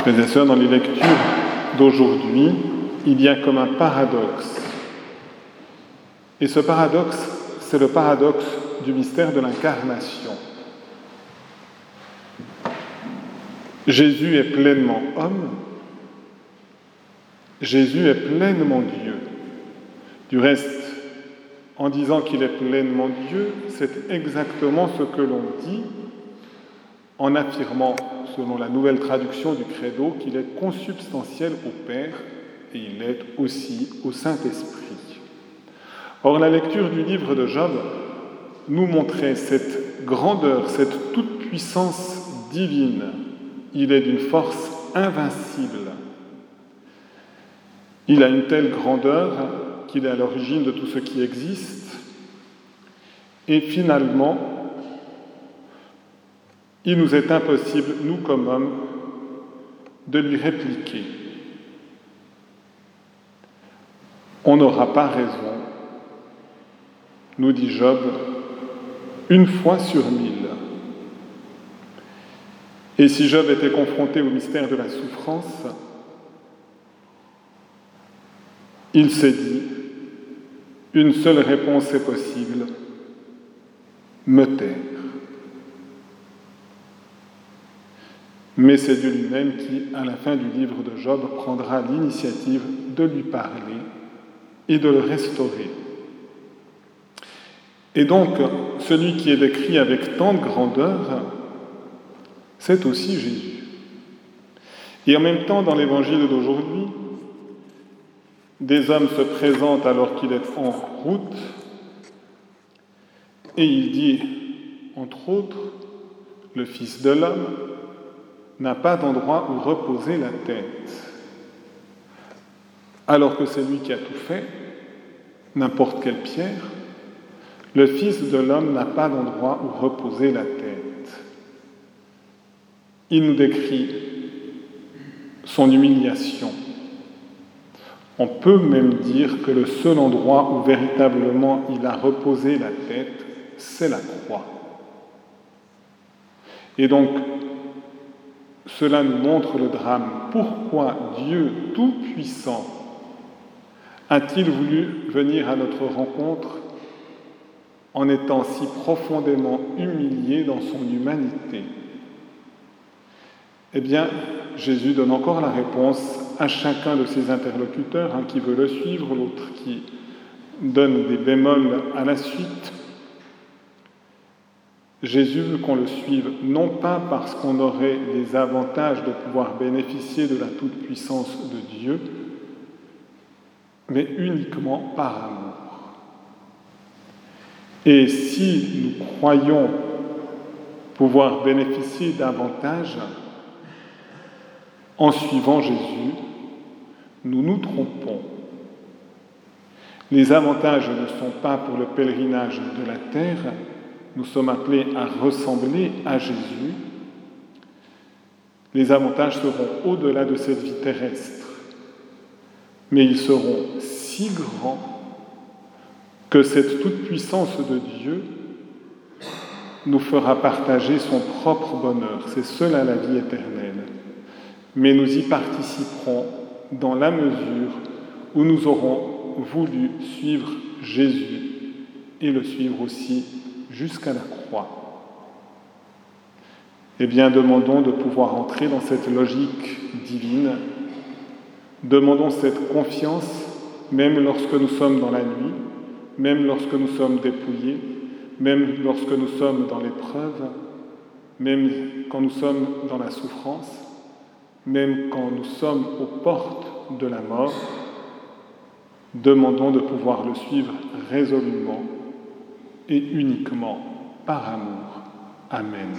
Frères et sœurs, dans les lectures d'aujourd'hui, il y a comme un paradoxe. Et ce paradoxe, c'est le paradoxe du mystère de l'incarnation. Jésus est pleinement homme, Jésus est pleinement Dieu. Du reste, en disant qu'il est pleinement Dieu, c'est exactement ce que l'on dit en affirmant selon la nouvelle traduction du credo, qu'il est consubstantiel au Père et il est aussi au Saint-Esprit. Or, la lecture du livre de Job nous montrait cette grandeur, cette toute-puissance divine. Il est d'une force invincible. Il a une telle grandeur qu'il est à l'origine de tout ce qui existe. Et finalement, il nous est impossible, nous comme hommes, de lui répliquer. On n'aura pas raison, nous dit Job, une fois sur mille. Et si Job était confronté au mystère de la souffrance, il s'est dit, une seule réponse est possible, me taire. Mais c'est Dieu lui-même qui, à la fin du livre de Job, prendra l'initiative de lui parler et de le restaurer. Et donc, celui qui est décrit avec tant de grandeur, c'est aussi Jésus. Et en même temps, dans l'évangile d'aujourd'hui, des hommes se présentent alors qu'il est en route, et il dit, entre autres, le Fils de l'homme, n'a pas d'endroit où reposer la tête. Alors que c'est lui qui a tout fait, n'importe quelle pierre, le Fils de l'homme n'a pas d'endroit où reposer la tête. Il nous décrit son humiliation. On peut même dire que le seul endroit où véritablement il a reposé la tête, c'est la croix. Et donc, cela nous montre le drame. Pourquoi Dieu Tout-Puissant a-t-il voulu venir à notre rencontre en étant si profondément humilié dans son humanité? Eh bien, Jésus donne encore la réponse à chacun de ses interlocuteurs, un qui veut le suivre, l'autre qui donne des bémols à la suite. Jésus veut qu'on le suive, non pas parce qu'on aurait les avantages de pouvoir bénéficier de la toute-puissance de Dieu, mais uniquement par amour. Et si nous croyons pouvoir bénéficier davantage en suivant Jésus, nous nous trompons. Les avantages ne sont pas pour le pèlerinage de la terre, nous sommes appelés à ressembler à Jésus, les avantages seront au-delà de cette vie terrestre, mais ils seront si grands que cette toute-puissance de Dieu nous fera partager son propre bonheur. C'est cela la vie éternelle. Mais nous y participerons dans la mesure où nous aurons voulu suivre Jésus et le suivre aussi jusqu'à la croix. Eh bien, demandons de pouvoir entrer dans cette logique divine. Demandons cette confiance, même lorsque nous sommes dans la nuit, même lorsque nous sommes dépouillés, même lorsque nous sommes dans l'épreuve, même quand nous sommes dans la souffrance, même quand nous sommes aux portes de la mort. Demandons de pouvoir le suivre résolument et uniquement par amour. Amen.